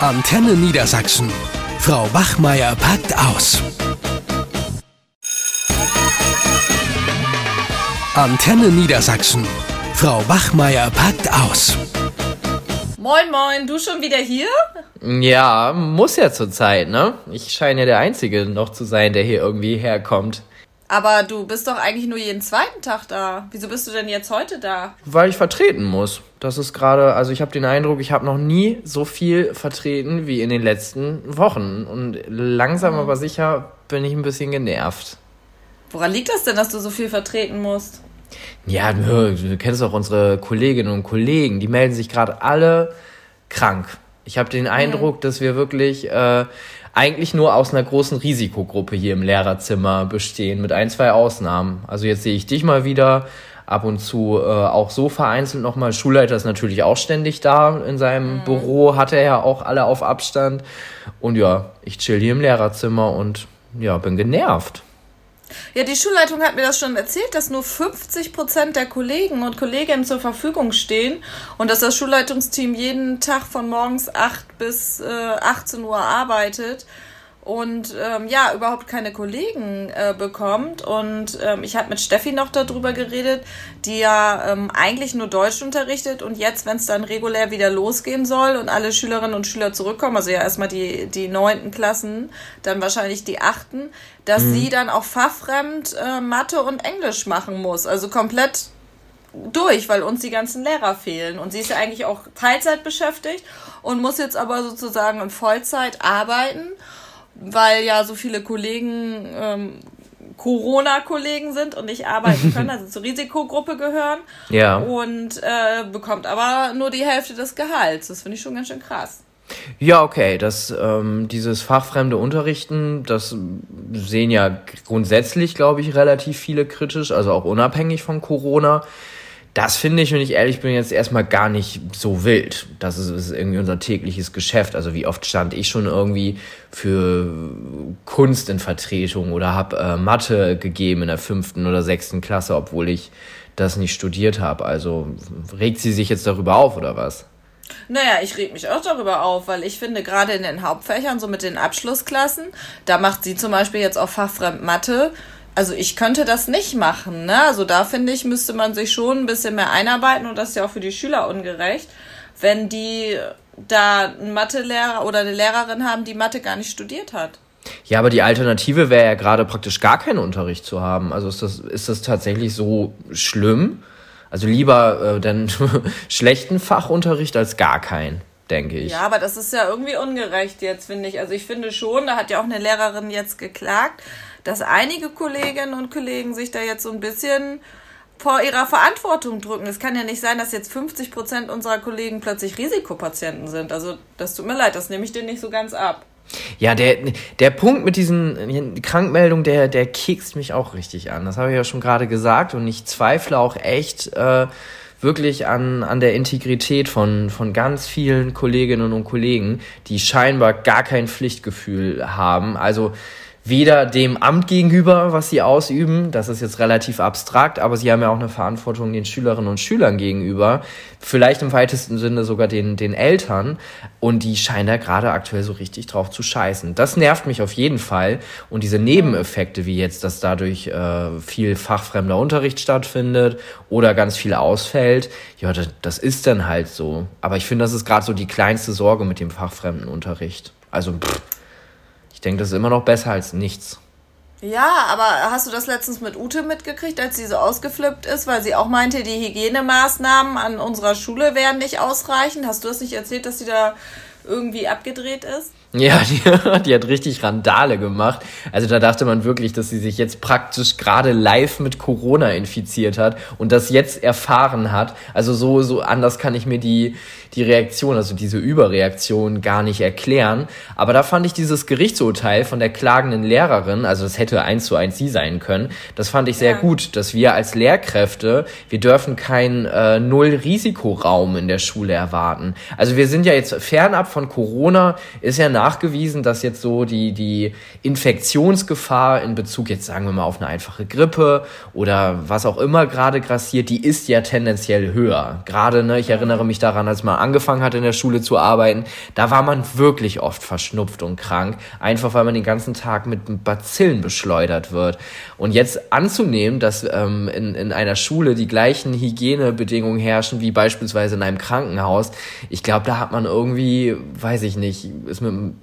Antenne Niedersachsen. Frau Wachmeier packt aus. Antenne Niedersachsen. Frau Wachmeier packt aus. Moin, moin, du schon wieder hier? Ja, muss ja zur Zeit, ne? Ich scheine ja der Einzige noch zu sein, der hier irgendwie herkommt. Aber du bist doch eigentlich nur jeden zweiten Tag da. Wieso bist du denn jetzt heute da? Weil ich vertreten muss. Das ist gerade, also ich habe den Eindruck, ich habe noch nie so viel vertreten wie in den letzten Wochen. Und langsam mhm. aber sicher bin ich ein bisschen genervt. Woran liegt das denn, dass du so viel vertreten musst? Ja, du kennst doch unsere Kolleginnen und Kollegen, die melden sich gerade alle krank. Ich habe den mhm. Eindruck, dass wir wirklich äh, eigentlich nur aus einer großen Risikogruppe hier im Lehrerzimmer bestehen, mit ein, zwei Ausnahmen. Also jetzt sehe ich dich mal wieder, ab und zu äh, auch so vereinzelt nochmal. Schulleiter ist natürlich auch ständig da in seinem mhm. Büro, hat er ja auch alle auf Abstand. Und ja, ich chill hier im Lehrerzimmer und ja, bin genervt. Ja, die Schulleitung hat mir das schon erzählt, dass nur 50 Prozent der Kollegen und Kolleginnen zur Verfügung stehen und dass das Schulleitungsteam jeden Tag von morgens 8 bis äh, 18 Uhr arbeitet und ähm, ja, überhaupt keine Kollegen äh, bekommt. Und ähm, ich habe mit Steffi noch darüber geredet, die ja ähm, eigentlich nur Deutsch unterrichtet und jetzt, wenn es dann regulär wieder losgehen soll und alle Schülerinnen und Schüler zurückkommen, also ja erstmal die, die neunten Klassen, dann wahrscheinlich die achten, dass mhm. sie dann auch fachfremd äh, Mathe und Englisch machen muss. Also komplett durch, weil uns die ganzen Lehrer fehlen. Und sie ist ja eigentlich auch Teilzeit beschäftigt und muss jetzt aber sozusagen in Vollzeit arbeiten weil ja so viele Kollegen ähm, Corona-Kollegen sind und nicht arbeiten können, also zur Risikogruppe gehören. Ja. Und äh, bekommt aber nur die Hälfte des Gehalts. Das finde ich schon ganz schön krass. Ja, okay, das, ähm, dieses fachfremde Unterrichten, das sehen ja grundsätzlich, glaube ich, relativ viele kritisch, also auch unabhängig von Corona. Das finde ich, wenn ich ehrlich bin, jetzt erstmal gar nicht so wild. Das ist, ist, irgendwie unser tägliches Geschäft. Also wie oft stand ich schon irgendwie für Kunst in Vertretung oder habe äh, Mathe gegeben in der fünften oder sechsten Klasse, obwohl ich das nicht studiert habe. Also regt sie sich jetzt darüber auf oder was? Naja, ich reg mich auch darüber auf, weil ich finde, gerade in den Hauptfächern, so mit den Abschlussklassen, da macht sie zum Beispiel jetzt auch Fachfremd Mathe also ich könnte das nicht machen. Ne? Also da finde ich, müsste man sich schon ein bisschen mehr einarbeiten und das ist ja auch für die Schüler ungerecht, wenn die da einen Mathelehrer oder eine Lehrerin haben, die Mathe gar nicht studiert hat. Ja, aber die Alternative wäre ja gerade praktisch gar keinen Unterricht zu haben. Also ist das, ist das tatsächlich so schlimm? Also lieber äh, dann schlechten Fachunterricht als gar keinen, denke ich. Ja, aber das ist ja irgendwie ungerecht jetzt, finde ich. Also ich finde schon, da hat ja auch eine Lehrerin jetzt geklagt, dass einige Kolleginnen und Kollegen sich da jetzt so ein bisschen vor ihrer Verantwortung drücken. Es kann ja nicht sein, dass jetzt 50 Prozent unserer Kollegen plötzlich Risikopatienten sind. Also das tut mir leid, das nehme ich dir nicht so ganz ab. Ja, der, der Punkt mit diesen Krankmeldungen, der, der kekst mich auch richtig an. Das habe ich ja schon gerade gesagt und ich zweifle auch echt äh, wirklich an, an der Integrität von, von ganz vielen Kolleginnen und Kollegen, die scheinbar gar kein Pflichtgefühl haben. Also weder dem Amt gegenüber, was sie ausüben, das ist jetzt relativ abstrakt, aber sie haben ja auch eine Verantwortung den Schülerinnen und Schülern gegenüber, vielleicht im weitesten Sinne sogar den, den Eltern und die scheinen da gerade aktuell so richtig drauf zu scheißen. Das nervt mich auf jeden Fall und diese Nebeneffekte, wie jetzt, dass dadurch äh, viel fachfremder Unterricht stattfindet oder ganz viel ausfällt, ja, das, das ist dann halt so. Aber ich finde, das ist gerade so die kleinste Sorge mit dem fachfremden Unterricht. Also, pff, denke, das ist immer noch besser als nichts. Ja, aber hast du das letztens mit Ute mitgekriegt, als sie so ausgeflippt ist, weil sie auch meinte, die Hygienemaßnahmen an unserer Schule wären nicht ausreichend? Hast du das nicht erzählt, dass sie da irgendwie abgedreht ist? Ja, die, die, hat richtig Randale gemacht. Also da dachte man wirklich, dass sie sich jetzt praktisch gerade live mit Corona infiziert hat und das jetzt erfahren hat. Also so, so anders kann ich mir die, die Reaktion, also diese Überreaktion gar nicht erklären. Aber da fand ich dieses Gerichtsurteil von der klagenden Lehrerin, also das hätte eins zu eins sie sein können, das fand ich sehr ja. gut, dass wir als Lehrkräfte, wir dürfen keinen äh, Null-Risikoraum in der Schule erwarten. Also wir sind ja jetzt fernab von Corona ist ja nachgewiesen, dass jetzt so die, die Infektionsgefahr in Bezug jetzt sagen wir mal auf eine einfache Grippe oder was auch immer gerade grassiert, die ist ja tendenziell höher. Gerade, ne, ich erinnere mich daran, als man angefangen hat in der Schule zu arbeiten, da war man wirklich oft verschnupft und krank, einfach weil man den ganzen Tag mit Bazillen beschleudert wird. Und jetzt anzunehmen, dass ähm, in, in einer Schule die gleichen Hygienebedingungen herrschen wie beispielsweise in einem Krankenhaus, ich glaube, da hat man irgendwie, weiß ich nicht, ist mit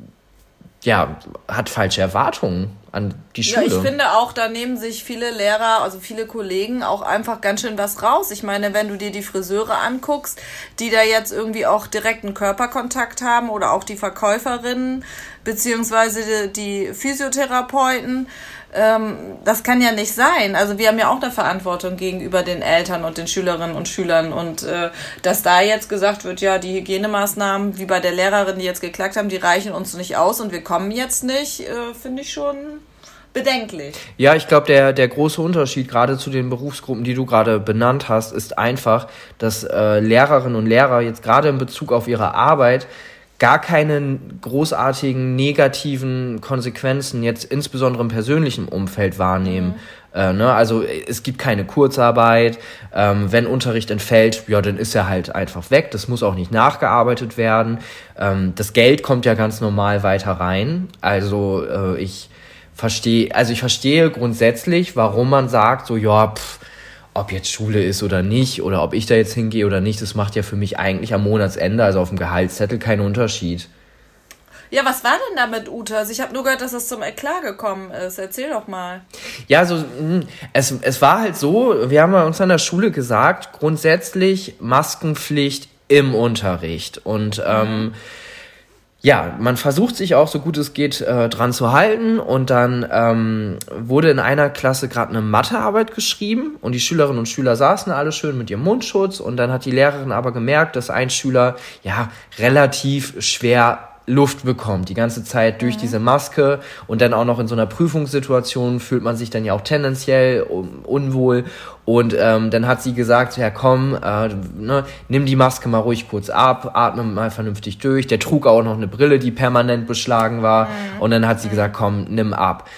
ja, hat falsche Erwartungen an die Schule. Ja, ich finde auch, da nehmen sich viele Lehrer, also viele Kollegen auch einfach ganz schön was raus. Ich meine, wenn du dir die Friseure anguckst, die da jetzt irgendwie auch direkten Körperkontakt haben oder auch die Verkäuferinnen beziehungsweise die, Physiotherapeuten, ähm, das kann ja nicht sein. Also wir haben ja auch eine Verantwortung gegenüber den Eltern und den Schülerinnen und Schülern. Und äh, dass da jetzt gesagt wird, ja, die Hygienemaßnahmen, wie bei der Lehrerin, die jetzt geklagt haben, die reichen uns nicht aus und wir kommen jetzt nicht, äh, finde ich schon bedenklich. Ja, ich glaube, der, der große Unterschied gerade zu den Berufsgruppen, die du gerade benannt hast, ist einfach, dass äh, Lehrerinnen und Lehrer jetzt gerade in Bezug auf ihre Arbeit gar keine großartigen negativen Konsequenzen jetzt insbesondere im persönlichen Umfeld wahrnehmen. Mhm. Äh, ne? Also es gibt keine Kurzarbeit. Ähm, wenn Unterricht entfällt, ja, dann ist er halt einfach weg. Das muss auch nicht nachgearbeitet werden. Ähm, das Geld kommt ja ganz normal weiter rein. Also äh, ich verstehe, also ich verstehe grundsätzlich, warum man sagt, so ja, pff, ob jetzt Schule ist oder nicht oder ob ich da jetzt hingehe oder nicht, das macht ja für mich eigentlich am Monatsende, also auf dem Gehaltszettel, keinen Unterschied. Ja, was war denn da mit Uta? Also ich habe nur gehört, dass das zum Eklat gekommen ist. Erzähl doch mal. Ja, so hm, es, es war halt so, wir haben uns an der Schule gesagt, grundsätzlich Maskenpflicht im Unterricht. Und ähm, mhm ja, man versucht sich auch so gut es geht äh, dran zu halten. Und dann ähm, wurde in einer Klasse gerade eine Mathearbeit geschrieben. Und die Schülerinnen und Schüler saßen alle schön mit ihrem Mundschutz. Und dann hat die Lehrerin aber gemerkt, dass ein Schüler ja relativ schwer Luft bekommt, die ganze Zeit durch mhm. diese Maske und dann auch noch in so einer Prüfungssituation fühlt man sich dann ja auch tendenziell unwohl und ähm, dann hat sie gesagt, ja komm, äh, ne, nimm die Maske mal ruhig kurz ab, atme mal vernünftig durch. Der trug auch noch eine Brille, die permanent beschlagen war mhm. und dann hat sie gesagt, komm, nimm ab.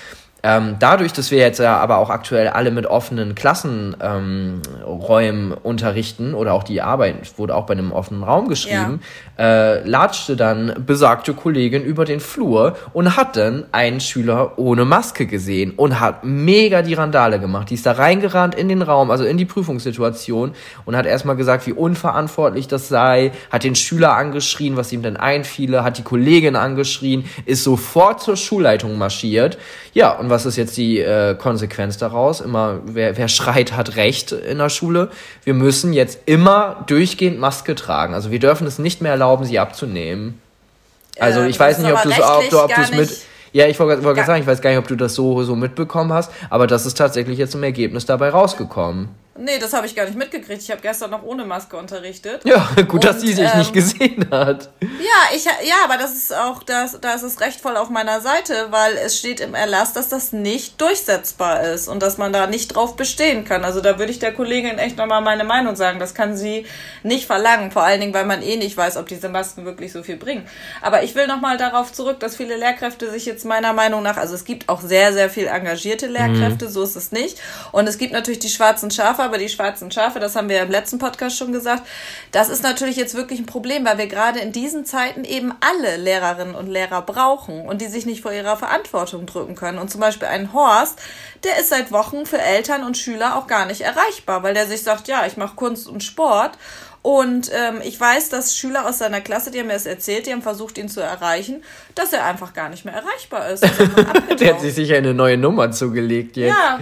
Ähm, dadurch, dass wir jetzt ja aber auch aktuell alle mit offenen Klassenräumen ähm, unterrichten oder auch die Arbeit wurde auch bei einem offenen Raum geschrieben, ja. äh, latschte dann besagte Kollegin über den Flur und hat dann einen Schüler ohne Maske gesehen und hat mega die Randale gemacht. Die ist da reingerannt in den Raum, also in die Prüfungssituation und hat erstmal gesagt, wie unverantwortlich das sei, hat den Schüler angeschrien, was ihm denn einfiele, hat die Kollegin angeschrien, ist sofort zur Schulleitung marschiert. Ja, und was ist jetzt die äh, Konsequenz daraus? Immer, wer, wer schreit, hat Recht in der Schule. Wir müssen jetzt immer durchgehend Maske tragen. Also wir dürfen es nicht mehr erlauben, sie abzunehmen. Also ähm, ich weiß nicht, ob du es mit. Ja, ich wollte wollt gerade sagen, ich weiß gar nicht, ob du das so, so mitbekommen hast, aber das ist tatsächlich jetzt im Ergebnis dabei rausgekommen. Nee, das habe ich gar nicht mitgekriegt. Ich habe gestern noch ohne Maske unterrichtet. Ja, gut, dass sie sich ähm, nicht gesehen hat. Ja, ich, ja, aber das ist auch, das, da ist es recht voll auf meiner Seite, weil es steht im Erlass, dass das nicht durchsetzbar ist und dass man da nicht drauf bestehen kann. Also da würde ich der Kollegin echt nochmal meine Meinung sagen. Das kann sie nicht verlangen, vor allen Dingen, weil man eh nicht weiß, ob diese Masken wirklich so viel bringen. Aber ich will nochmal darauf zurück, dass viele Lehrkräfte sich jetzt meiner Meinung nach, also es gibt auch sehr, sehr viel engagierte Lehrkräfte, mhm. so ist es nicht. Und es gibt natürlich die schwarzen Schafe, aber die schwarzen Schafe, das haben wir ja im letzten Podcast schon gesagt, das ist natürlich jetzt wirklich ein Problem, weil wir gerade in diesen Zeiten eben alle Lehrerinnen und Lehrer brauchen und die sich nicht vor ihrer Verantwortung drücken können. Und zum Beispiel ein Horst, der ist seit Wochen für Eltern und Schüler auch gar nicht erreichbar, weil der sich sagt, ja, ich mache Kunst und Sport und ähm, ich weiß, dass Schüler aus seiner Klasse, die haben mir das erzählt, die haben versucht, ihn zu erreichen, dass er einfach gar nicht mehr erreichbar ist. Also der hat sich sicher eine neue Nummer zugelegt jetzt. Ja,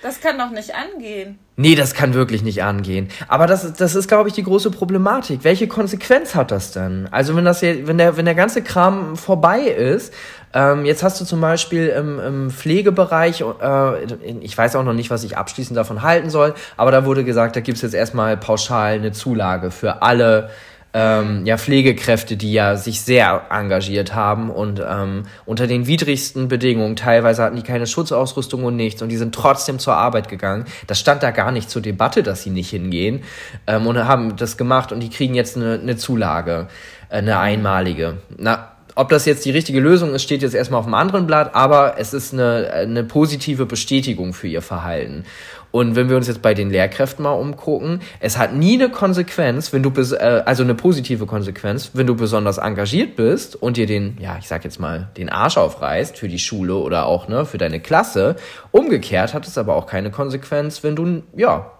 das kann doch nicht angehen. Nee, das kann wirklich nicht angehen. Aber das, das ist, glaube ich, die große Problematik. Welche Konsequenz hat das denn? Also wenn das hier, wenn der, wenn der ganze Kram vorbei ist, ähm, jetzt hast du zum Beispiel im, im Pflegebereich, äh, ich weiß auch noch nicht, was ich abschließend davon halten soll, aber da wurde gesagt, da gibt's jetzt erstmal pauschal eine Zulage für alle ähm, ja Pflegekräfte, die ja sich sehr engagiert haben und ähm, unter den widrigsten Bedingungen, teilweise hatten die keine Schutzausrüstung und nichts und die sind trotzdem zur Arbeit gegangen. Das stand da gar nicht zur Debatte, dass sie nicht hingehen ähm, und haben das gemacht und die kriegen jetzt eine, eine Zulage, äh, eine einmalige. Na, ob das jetzt die richtige Lösung ist, steht jetzt erstmal auf dem anderen Blatt, aber es ist eine, eine positive Bestätigung für ihr Verhalten. Und wenn wir uns jetzt bei den Lehrkräften mal umgucken, es hat nie eine Konsequenz, wenn du äh, also eine positive Konsequenz, wenn du besonders engagiert bist und dir den, ja, ich sag jetzt mal, den Arsch aufreißt für die Schule oder auch ne für deine Klasse. Umgekehrt hat es aber auch keine Konsequenz, wenn du ja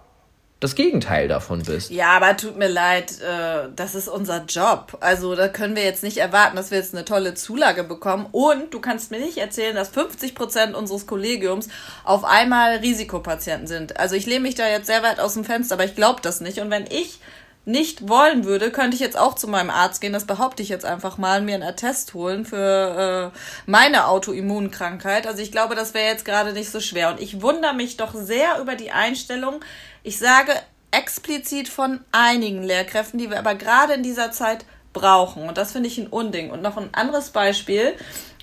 das Gegenteil davon bist. Ja, aber tut mir leid, äh, das ist unser Job. Also da können wir jetzt nicht erwarten, dass wir jetzt eine tolle Zulage bekommen. Und du kannst mir nicht erzählen, dass 50 Prozent unseres Kollegiums auf einmal Risikopatienten sind. Also ich lehne mich da jetzt sehr weit aus dem Fenster, aber ich glaube das nicht. Und wenn ich nicht wollen würde, könnte ich jetzt auch zu meinem Arzt gehen, das behaupte ich jetzt einfach mal, mir einen Attest holen für äh, meine Autoimmunkrankheit. Also ich glaube, das wäre jetzt gerade nicht so schwer. Und ich wundere mich doch sehr über die Einstellung, ich sage explizit von einigen Lehrkräften, die wir aber gerade in dieser Zeit brauchen. Und das finde ich ein Unding. Und noch ein anderes Beispiel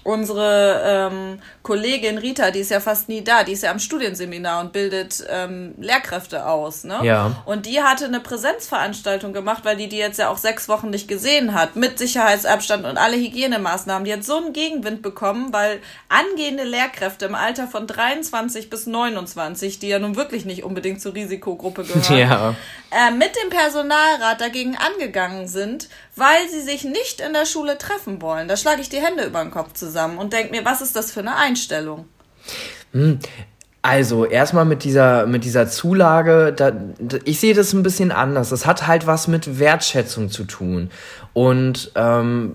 unsere ähm, Kollegin Rita, die ist ja fast nie da, die ist ja am Studienseminar und bildet ähm, Lehrkräfte aus, ne? Ja. Und die hatte eine Präsenzveranstaltung gemacht, weil die die jetzt ja auch sechs Wochen nicht gesehen hat, mit Sicherheitsabstand und alle Hygienemaßnahmen. Die hat so einen Gegenwind bekommen, weil angehende Lehrkräfte im Alter von 23 bis 29, die ja nun wirklich nicht unbedingt zur Risikogruppe gehören, ja. äh, mit dem Personalrat dagegen angegangen sind, weil sie sich nicht in der Schule treffen wollen. Da schlage ich die Hände über den Kopf zusammen und denke mir, was ist das für eine Einstellung? Hm. Also erstmal mit dieser mit dieser Zulage, da, ich sehe das ein bisschen anders. Das hat halt was mit Wertschätzung zu tun. Und ähm,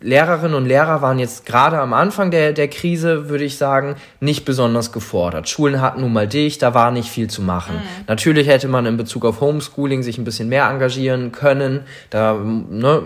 Lehrerinnen und Lehrer waren jetzt gerade am Anfang der, der Krise, würde ich sagen, nicht besonders gefordert. Schulen hatten nun mal dich, da war nicht viel zu machen. Mhm. Natürlich hätte man in Bezug auf Homeschooling sich ein bisschen mehr engagieren können. Da ne,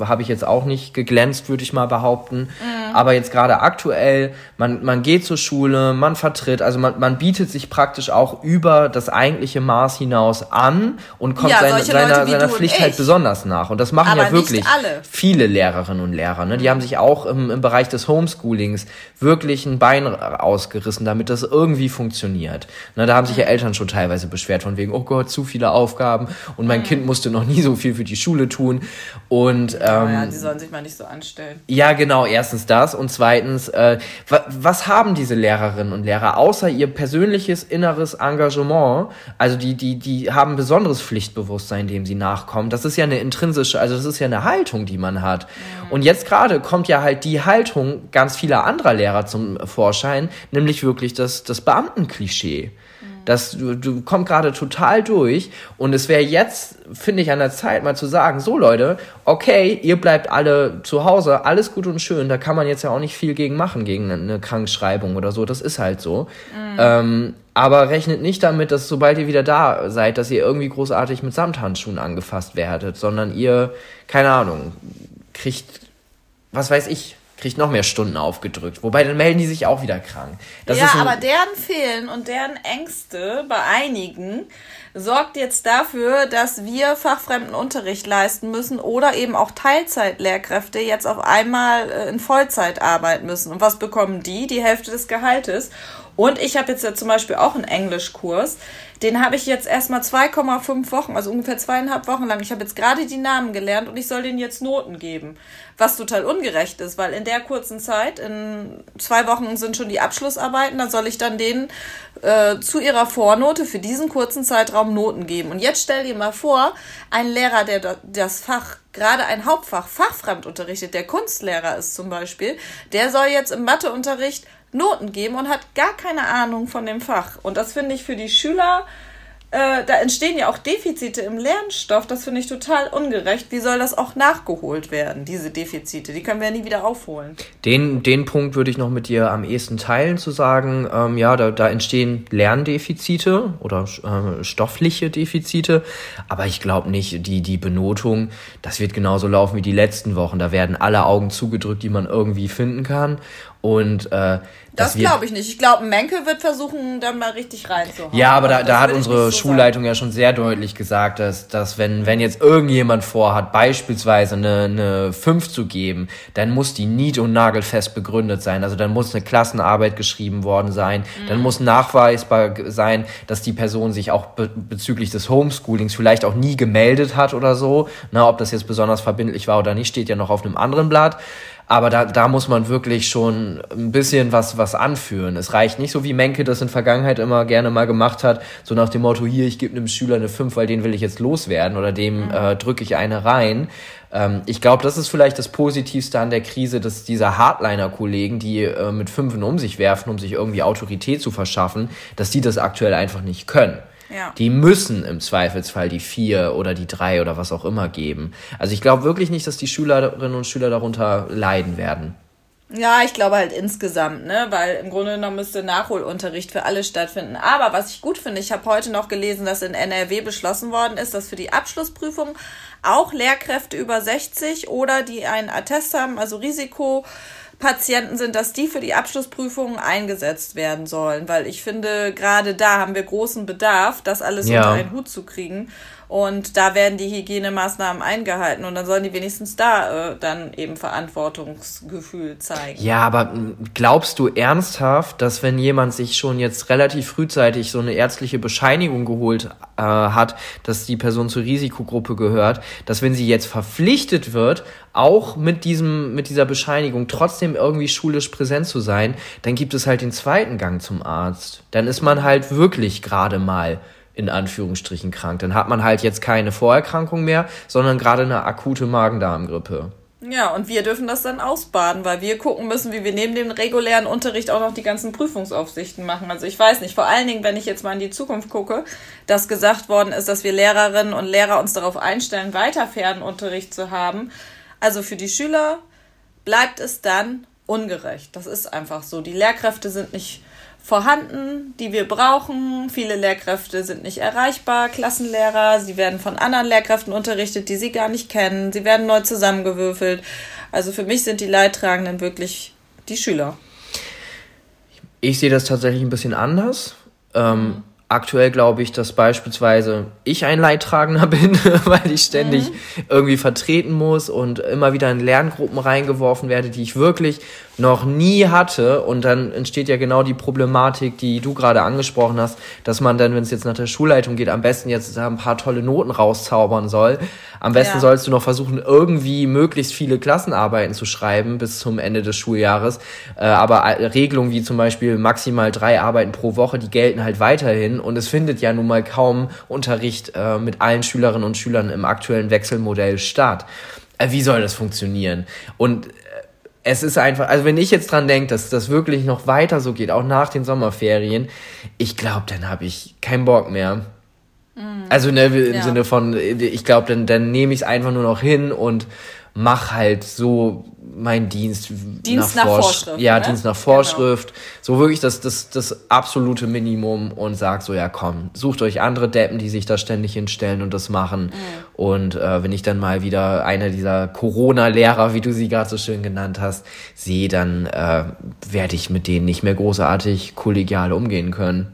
habe ich jetzt auch nicht geglänzt, würde ich mal behaupten. Mhm. Aber jetzt gerade aktuell, man, man geht zur Schule, man vertritt, also man, man bietet sich praktisch auch über das eigentliche Maß hinaus an und kommt ja, seine, seiner, seiner Pflicht halt besonders nach. Und das machen Aber ja wirklich viele Lehrerinnen und Lehrer. Ne? Die haben sich auch im, im Bereich des Homeschoolings wirklich ein Bein ausgerissen, damit das irgendwie funktioniert. Ne? Da haben sich ja Eltern schon teilweise beschwert von wegen, oh Gott, zu viele Aufgaben und mein mhm. Kind musste noch nie so viel für die Schule tun. Und ähm, ja, die sollen sich mal nicht so anstellen. Ja, genau. Erstens das und zweitens, äh, was haben diese Lehrerinnen und Lehrer außer ihr persönliches inneres Engagement? Also die, die, die haben besonderes Pflichtbewusstsein, dem sie nachkommen. Das ist ja eine intrinsische, also das ist ja eine Haltung Haltung, die man hat. Mhm. Und jetzt gerade kommt ja halt die Haltung ganz vieler anderer Lehrer zum Vorschein, nämlich wirklich das, das Beamtenklischee. Das du, du kommt gerade total durch und es wäre jetzt, finde ich, an der Zeit mal zu sagen, so Leute, okay, ihr bleibt alle zu Hause, alles gut und schön, da kann man jetzt ja auch nicht viel gegen machen, gegen eine Krankschreibung oder so, das ist halt so. Mhm. Ähm, aber rechnet nicht damit, dass sobald ihr wieder da seid, dass ihr irgendwie großartig mit Samthandschuhen angefasst werdet, sondern ihr, keine Ahnung, kriegt, was weiß ich, kriegt noch mehr Stunden aufgedrückt. Wobei dann melden die sich auch wieder krank. Das ja, aber deren Fehlen und deren Ängste bei einigen sorgt jetzt dafür, dass wir fachfremden Unterricht leisten müssen oder eben auch Teilzeitlehrkräfte jetzt auf einmal äh, in Vollzeit arbeiten müssen. Und was bekommen die? Die Hälfte des Gehaltes. Und ich habe jetzt ja zum Beispiel auch einen Englischkurs. Den habe ich jetzt erstmal 2,5 Wochen, also ungefähr zweieinhalb Wochen lang. Ich habe jetzt gerade die Namen gelernt und ich soll denen jetzt Noten geben. Was total ungerecht ist, weil in der kurzen Zeit, in zwei Wochen sind schon die Abschlussarbeiten, da soll ich dann denen äh, zu ihrer Vornote für diesen kurzen Zeitraum Noten geben. Und jetzt stell dir mal vor, ein Lehrer, der das Fach gerade ein Hauptfach fachfremd unterrichtet, der Kunstlehrer ist zum Beispiel, der soll jetzt im Matheunterricht Noten geben und hat gar keine Ahnung von dem Fach. Und das finde ich für die Schüler äh, da entstehen ja auch Defizite im Lernstoff. Das finde ich total ungerecht. Wie soll das auch nachgeholt werden, diese Defizite? Die können wir ja nie wieder aufholen. Den, den Punkt würde ich noch mit dir am ehesten teilen, zu sagen, ähm, ja, da, da entstehen Lerndefizite oder äh, stoffliche Defizite. Aber ich glaube nicht, die, die Benotung, das wird genauso laufen wie die letzten Wochen. Da werden alle Augen zugedrückt, die man irgendwie finden kann. Und äh, das glaube ich nicht. Ich glaube, Menke wird versuchen, da mal richtig reinzuhauen. Ja, aber da, also da hat unsere so Schulleitung sagen. ja schon sehr deutlich gesagt, dass, dass wenn, wenn jetzt irgendjemand vorhat, beispielsweise eine, eine 5 zu geben, dann muss die nied- und nagelfest begründet sein. Also dann muss eine Klassenarbeit geschrieben worden sein. Mhm. Dann muss nachweisbar sein, dass die Person sich auch be bezüglich des Homeschoolings vielleicht auch nie gemeldet hat oder so. Na, ob das jetzt besonders verbindlich war oder nicht, steht ja noch auf einem anderen Blatt. Aber da, da muss man wirklich schon ein bisschen was, was anführen. Es reicht nicht so, wie Menke das in Vergangenheit immer gerne mal gemacht hat, so nach dem Motto, hier, ich gebe einem Schüler eine 5, weil den will ich jetzt loswerden oder dem mhm. äh, drücke ich eine rein. Ähm, ich glaube, das ist vielleicht das Positivste an der Krise, dass dieser Hardliner-Kollegen, die äh, mit Fünfen um sich werfen, um sich irgendwie Autorität zu verschaffen, dass die das aktuell einfach nicht können. Ja. Die müssen im Zweifelsfall die vier oder die drei oder was auch immer geben. Also ich glaube wirklich nicht, dass die Schülerinnen und Schüler darunter leiden werden. Ja, ich glaube halt insgesamt, ne, weil im Grunde genommen müsste Nachholunterricht für alle stattfinden. Aber was ich gut finde, ich habe heute noch gelesen, dass in NRW beschlossen worden ist, dass für die Abschlussprüfung auch Lehrkräfte über 60 oder die einen Attest haben, also Risiko Patienten sind, dass die für die Abschlussprüfungen eingesetzt werden sollen, weil ich finde, gerade da haben wir großen Bedarf, das alles ja. unter einen Hut zu kriegen. Und da werden die Hygienemaßnahmen eingehalten und dann sollen die wenigstens da äh, dann eben Verantwortungsgefühl zeigen. Ja, aber glaubst du ernsthaft, dass wenn jemand sich schon jetzt relativ frühzeitig so eine ärztliche Bescheinigung geholt äh, hat, dass die Person zur Risikogruppe gehört, dass wenn sie jetzt verpflichtet wird, auch mit diesem, mit dieser Bescheinigung trotzdem irgendwie schulisch präsent zu sein, dann gibt es halt den zweiten Gang zum Arzt. Dann ist man halt wirklich gerade mal in Anführungsstrichen krank. Dann hat man halt jetzt keine Vorerkrankung mehr, sondern gerade eine akute Magen-Darm-Grippe. Ja, und wir dürfen das dann ausbaden, weil wir gucken müssen, wie wir neben dem regulären Unterricht auch noch die ganzen Prüfungsaufsichten machen. Also ich weiß nicht, vor allen Dingen, wenn ich jetzt mal in die Zukunft gucke, dass gesagt worden ist, dass wir Lehrerinnen und Lehrer uns darauf einstellen, weiter Fernunterricht zu haben. Also für die Schüler bleibt es dann ungerecht. Das ist einfach so. Die Lehrkräfte sind nicht vorhanden, die wir brauchen. Viele Lehrkräfte sind nicht erreichbar, Klassenlehrer, sie werden von anderen Lehrkräften unterrichtet, die sie gar nicht kennen, sie werden neu zusammengewürfelt. Also für mich sind die Leidtragenden wirklich die Schüler. Ich sehe das tatsächlich ein bisschen anders. Ähm, aktuell glaube ich, dass beispielsweise ich ein Leidtragender bin, weil ich ständig mhm. irgendwie vertreten muss und immer wieder in Lerngruppen reingeworfen werde, die ich wirklich noch nie hatte. Und dann entsteht ja genau die Problematik, die du gerade angesprochen hast, dass man dann, wenn es jetzt nach der Schulleitung geht, am besten jetzt ein paar tolle Noten rauszaubern soll. Am besten ja. sollst du noch versuchen, irgendwie möglichst viele Klassenarbeiten zu schreiben bis zum Ende des Schuljahres. Äh, aber Regelungen wie zum Beispiel maximal drei Arbeiten pro Woche, die gelten halt weiterhin. Und es findet ja nun mal kaum Unterricht äh, mit allen Schülerinnen und Schülern im aktuellen Wechselmodell statt. Äh, wie soll das funktionieren? Und es ist einfach, also wenn ich jetzt dran denke, dass das wirklich noch weiter so geht, auch nach den Sommerferien, ich glaube, dann habe ich keinen Bock mehr. Mhm. Also ne, im ja. Sinne von, ich glaube, dann, dann nehme ich es einfach nur noch hin und mach halt so meinen Dienst, Dienst nach, nach Vorschrift. Ja, ne? Dienst nach Vorschrift. Genau. So wirklich das, das, das absolute Minimum und sag so, ja komm, sucht euch andere Deppen, die sich da ständig hinstellen und das machen. Mhm. Und äh, wenn ich dann mal wieder einer dieser Corona-Lehrer, wie du sie gerade so schön genannt hast, sehe, dann äh, werde ich mit denen nicht mehr großartig kollegial umgehen können.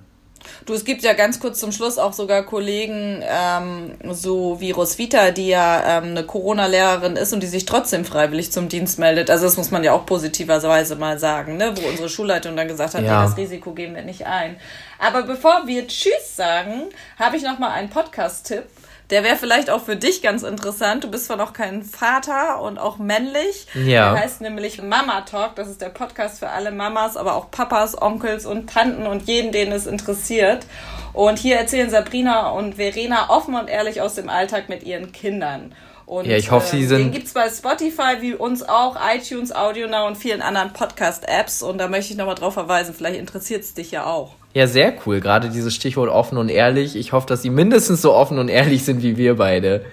Du, es gibt ja ganz kurz zum Schluss auch sogar Kollegen, ähm, so wie Roswitha, die ja ähm, eine Corona-Lehrerin ist und die sich trotzdem freiwillig zum Dienst meldet. Also das muss man ja auch positiverweise mal sagen, ne? wo unsere Schulleitung dann gesagt hat, ja. nee, das Risiko geben wir nicht ein. Aber bevor wir Tschüss sagen, habe ich noch mal einen Podcast-Tipp. Der wäre vielleicht auch für dich ganz interessant. Du bist zwar noch kein Vater und auch männlich. Ja. Der heißt nämlich Mama Talk. Das ist der Podcast für alle Mamas, aber auch Papas, Onkels und Tanten und jeden, den es interessiert. Und hier erzählen Sabrina und Verena offen und ehrlich aus dem Alltag mit ihren Kindern. Und, ja, ich hoffe, Sie äh, sind. Den gibt's bei Spotify, wie uns auch, iTunes, AudioNow und vielen anderen Podcast-Apps. Und da möchte ich nochmal drauf verweisen. Vielleicht interessiert es dich ja auch. Ja, sehr cool. Gerade dieses Stichwort offen und ehrlich. Ich hoffe, dass Sie mindestens so offen und ehrlich sind wie wir beide.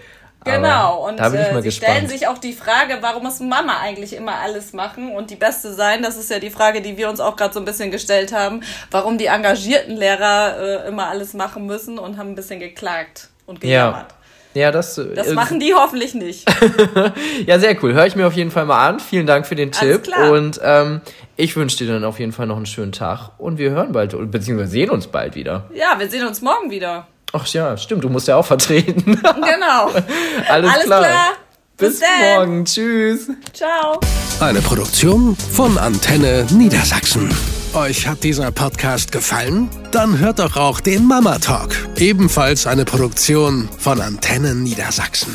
Genau, und äh, sie stellen sich auch die Frage, warum muss Mama eigentlich immer alles machen und die Beste sein? Das ist ja die Frage, die wir uns auch gerade so ein bisschen gestellt haben, warum die engagierten Lehrer äh, immer alles machen müssen und haben ein bisschen geklagt und gejammert. Ja. Ja, das, Das äh, machen die hoffentlich nicht. ja, sehr cool. Hör ich mir auf jeden Fall mal an. Vielen Dank für den Alles Tipp. klar. Und ähm, ich wünsche dir dann auf jeden Fall noch einen schönen Tag. Und wir hören bald, beziehungsweise sehen uns bald wieder. Ja, wir sehen uns morgen wieder. Ach ja, stimmt, du musst ja auch vertreten. Genau. Alles, Alles klar. klar. Bis, Bis dann. morgen. Tschüss. Ciao. Eine Produktion von Antenne Niedersachsen. Euch hat dieser Podcast gefallen? Dann hört doch auch den Mama Talk, ebenfalls eine Produktion von Antenne Niedersachsen.